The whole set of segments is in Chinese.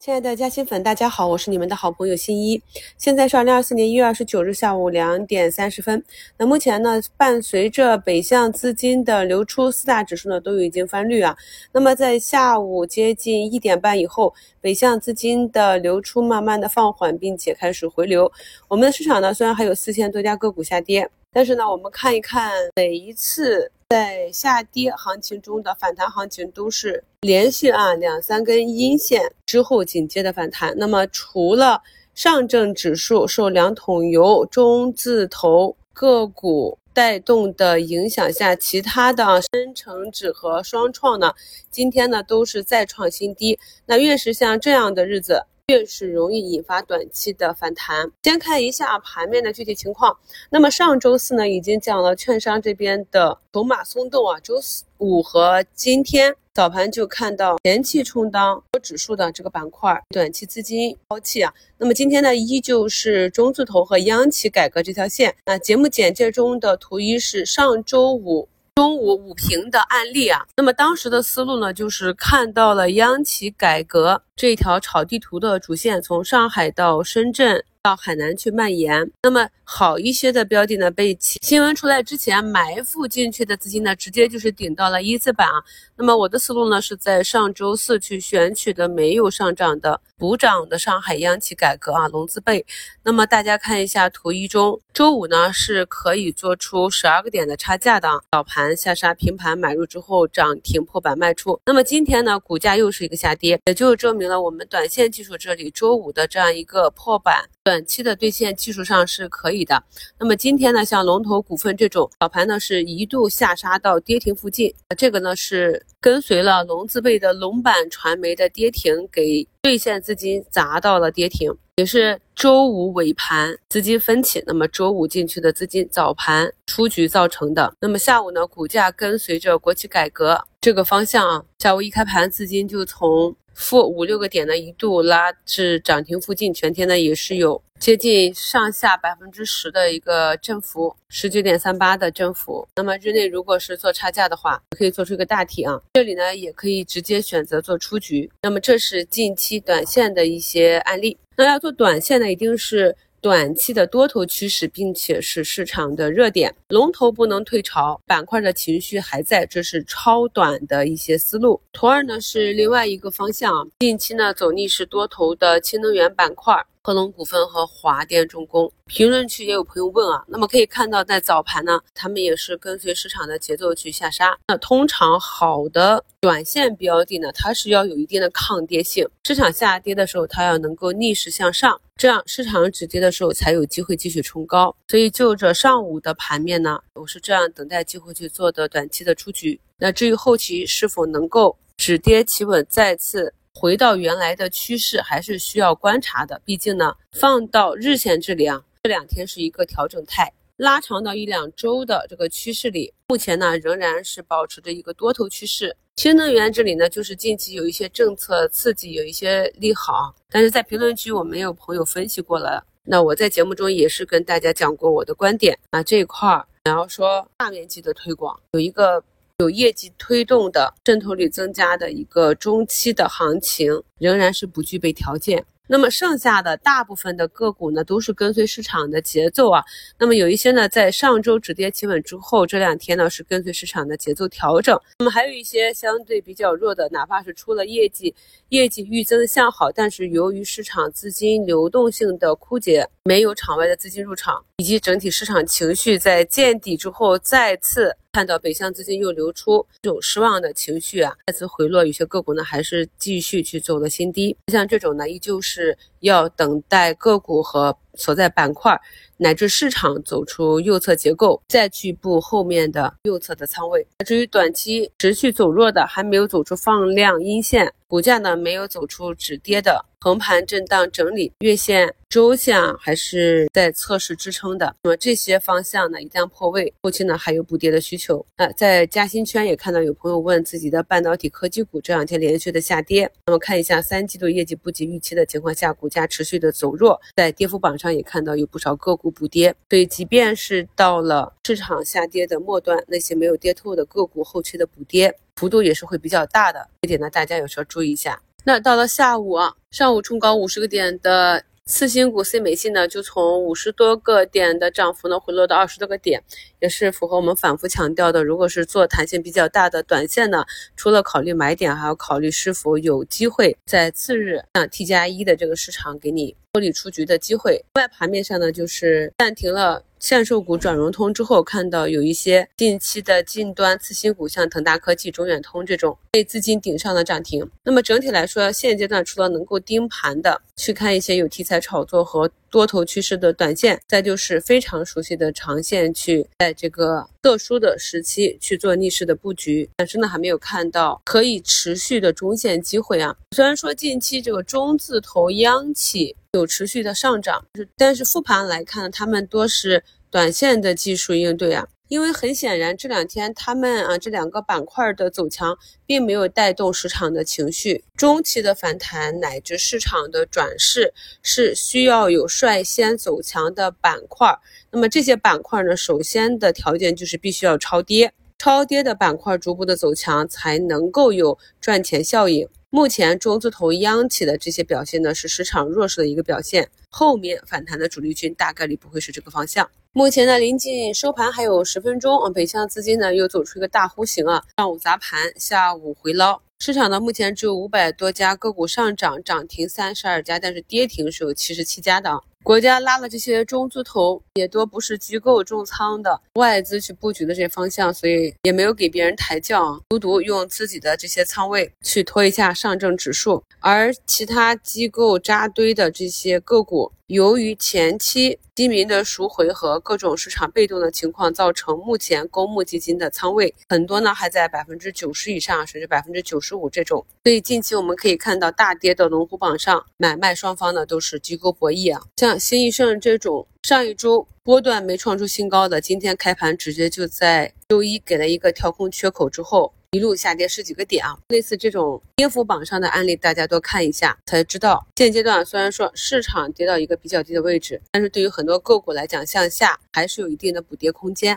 亲爱的嘉兴粉，大家好，我是你们的好朋友新一。现在是二零二四年一月二十九日下午两点三十分。那目前呢，伴随着北向资金的流出，四大指数呢都已经翻绿啊。那么在下午接近一点半以后，北向资金的流出慢慢的放缓，并且开始回流。我们的市场呢，虽然还有四千多家个股下跌，但是呢，我们看一看每一次。在下跌行情中的反弹行情都是连续啊两三根阴线之后紧接的反弹。那么除了上证指数受两桶油中字头个股带动的影响下，其他的深成指和双创呢，今天呢都是再创新低。那越是像这样的日子。越是容易引发短期的反弹。先看一下盘面的具体情况。那么上周四呢，已经讲了券商这边的筹码松动啊。周四五和今天早盘就看到前期充当指数的这个板块，短期资金抛弃啊。那么今天呢，依旧是中字头和央企改革这条线。那节目简介中的图一是上周五。中午五评的案例啊，那么当时的思路呢，就是看到了央企改革这条炒地图的主线从上海到深圳。到海南去蔓延，那么好一些的标的呢，被新闻出来之前埋伏进去的资金呢，直接就是顶到了一字板啊。那么我的思路呢，是在上周四去选取的没有上涨的补涨的上海央企改革啊，龙字辈。那么大家看一下图一中，周五呢是可以做出十二个点的差价的，早盘下杀平盘买入之后涨停破板卖出。那么今天呢，股价又是一个下跌，也就是证明了我们短线技术这里周五的这样一个破板。短期的兑现技术上是可以的。那么今天呢，像龙头股份这种早盘呢是一度下杀到跌停附近，这个呢是跟随了龙字辈的龙板传媒的跌停，给兑现资金砸到了跌停，也是周五尾盘资金分歧，那么周五进去的资金早盘出局造成的。那么下午呢，股价跟随着国企改革这个方向啊，下午一开盘资金就从。负五六个点呢，一度拉至涨停附近，全天呢也是有接近上下百分之十的一个振幅，十九点三八的振幅。那么日内如果是做差价的话，可以做出一个大体啊，这里呢也可以直接选择做出局。那么这是近期短线的一些案例。那要做短线呢，一定是。短期的多头趋势，并且是市场的热点，龙头不能退潮，板块的情绪还在，这是超短的一些思路。图二呢是另外一个方向，近期呢走逆势多头的氢能源板块。科龙股份和华电重工，评论区也有朋友问啊，那么可以看到，在早盘呢，他们也是跟随市场的节奏去下杀。那通常好的短线标的呢，它是要有一定的抗跌性，市场下跌的时候，它要能够逆势向上，这样市场止跌的时候才有机会继续冲高。所以就着上午的盘面呢，我是这样等待机会去做的短期的出局。那至于后期是否能够止跌企稳，再次。回到原来的趋势还是需要观察的，毕竟呢，放到日线这里啊，这两天是一个调整态，拉长到一两周的这个趋势里，目前呢仍然是保持着一个多头趋势。新能源这里呢，就是近期有一些政策刺激，有一些利好，但是在评论区我们有朋友分析过了，那我在节目中也是跟大家讲过我的观点啊，这一块儿然后说大面积的推广有一个。有业绩推动的渗透率增加的一个中期的行情，仍然是不具备条件。那么剩下的大部分的个股呢，都是跟随市场的节奏啊。那么有一些呢，在上周止跌企稳之后，这两天呢是跟随市场的节奏调整。那么还有一些相对比较弱的，哪怕是出了业绩，业绩预增向好，但是由于市场资金流动性的枯竭，没有场外的资金入场，以及整体市场情绪在见底之后再次。看到北向资金又流出，这种失望的情绪啊，再次回落，有些个股呢还是继续去走了新低。像这种呢，依旧是要等待个股和所在板块乃至市场走出右侧结构，再去布后面的右侧的仓位。至于短期持续走弱的，还没有走出放量阴线，股价呢没有走出止跌的。横盘震荡整理，月线、周线还是在测试支撑的。那么这些方向呢，一旦破位，后期呢还有补跌的需求。那在嘉兴圈也看到有朋友问自己的半导体科技股这两天连续的下跌。那么看一下三季度业绩不及预期的情况下，股价持续的走弱，在跌幅榜上也看到有不少个股补跌。所以即便是到了市场下跌的末端，那些没有跌透的个股后期的补跌幅度也是会比较大的。这点呢，大家有时候注意一下。那到了下午啊，上午冲高五十个点的。次新股 C 美信呢，就从五十多个点的涨幅呢，回落到二十多个点，也是符合我们反复强调的。如果是做弹性比较大的短线呢，除了考虑买点，还要考虑是否有机会在次日像 T 加一的这个市场给你脱离出局的机会。外盘面上呢，就是暂停了。限售股转融通之后，看到有一些近期的近端次新股，像腾达科技、中远通这种被资金顶上的涨停。那么整体来说，现阶段除了能够盯盘的，去看一些有题材炒作和多头趋势的短线，再就是非常熟悉的长线，去在这个特殊的时期去做逆势的布局。但是呢，还没有看到可以持续的中线机会啊。虽然说近期这个中字头央企。有持续的上涨，但是复盘来看，他们多是短线的技术应对啊，因为很显然这两天他们啊这两个板块的走强，并没有带动市场的情绪，中期的反弹乃至市场的转势是需要有率先走强的板块，那么这些板块呢，首先的条件就是必须要超跌，超跌的板块逐步的走强，才能够有赚钱效应。目前中字头央企的这些表现呢，是市场弱势的一个表现。后面反弹的主力军大概率不会是这个方向。目前呢，临近收盘还有十分钟啊，北向资金呢又走出一个大弧形啊，上午砸盘，下午回捞。市场呢，目前只有五百多家个股上涨，涨停三十二家，但是跌停是有七十七家的啊。国家拉了这些中字头，也多不是机构重仓的外资去布局的这些方向，所以也没有给别人抬轿，独独用自己的这些仓位去拖一下上证指数，而其他机构扎堆的这些个股。由于前期基民的赎回和各种市场被动的情况，造成目前公募基金的仓位很多呢，还在百分之九十以上，甚至百分之九十五这种。所以近期我们可以看到大跌的龙虎榜上，买卖双方呢都是机构博弈啊。像新易盛这种上一周波段没创出新高的，今天开盘直接就在周一给了一个跳空缺口之后。一路下跌十几个点啊，类似这种跌幅榜上的案例，大家多看一下才知道。现阶段虽然说市场跌到一个比较低的位置，但是对于很多个股来讲，向下还是有一定的补跌空间。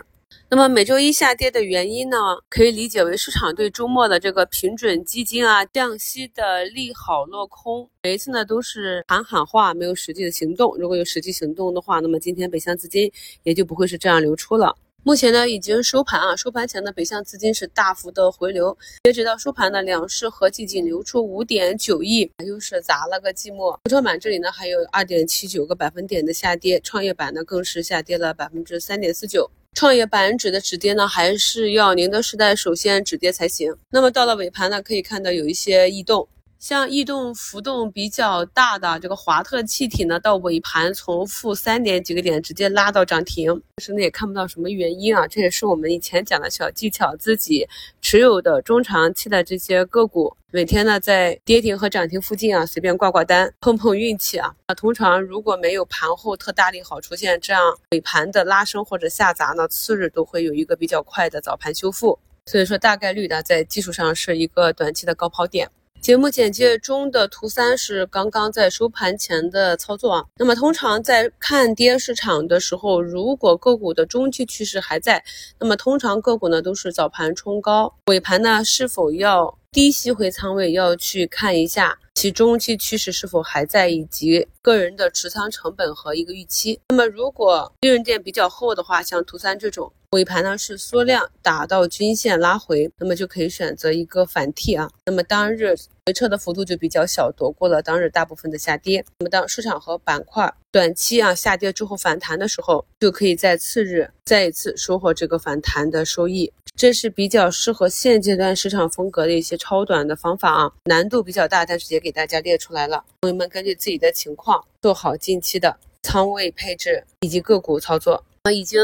那么每周一下跌的原因呢，可以理解为市场对周末的这个平准基金啊降息的利好落空。每一次呢都是喊喊话，没有实际的行动。如果有实际行动的话，那么今天北向资金也就不会是这样流出了。目前呢，已经收盘啊，收盘前的北向资金是大幅的回流，截止到收盘呢，两市合计仅流出五点九亿，又是砸了个寂寞。科创板这里呢，还有二点七九个百分点的下跌，创业板呢更是下跌了百分之三点四九。创业板指的止跌呢，还是要宁德时代首先止跌才行。那么到了尾盘呢，可以看到有一些异动。像异动浮动比较大的这个华特气体呢，到尾盘从负三点几个点直接拉到涨停，但是呢也看不到什么原因啊。这也是我们以前讲的小技巧，自己持有的中长期的这些个股，每天呢在跌停和涨停附近啊随便挂挂单，碰碰运气啊。啊，通常如果没有盘后特大利好出现，这样尾盘的拉升或者下砸呢，次日都会有一个比较快的早盘修复。所以说大概率呢，在技术上是一个短期的高抛点。节目简介中的图三是刚刚在收盘前的操作啊。那么通常在看跌市场的时候，如果个股的中期趋势还在，那么通常个股呢都是早盘冲高，尾盘呢是否要低吸回仓位，要去看一下其中期趋势是否还在，以及个人的持仓成本和一个预期。那么如果利润垫比较厚的话，像图三这种。尾盘呢是缩量打到均线拉回，那么就可以选择一个反替啊。那么当日回撤的幅度就比较小，躲过了当日大部分的下跌。那么当市场和板块短期啊下跌之后反弹的时候，就可以在次日再一次收获这个反弹的收益。这是比较适合现阶段市场风格的一些超短的方法啊，难度比较大，但是也给大家列出来了。朋友们根据自己的情况做好近期的仓位配置以及个股操作啊，已经。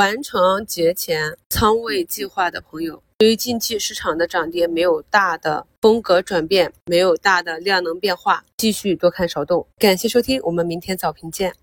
完成节前仓位计划的朋友，对于近期市场的涨跌没有大的风格转变，没有大的量能变化，继续多看少动。感谢收听，我们明天早评见。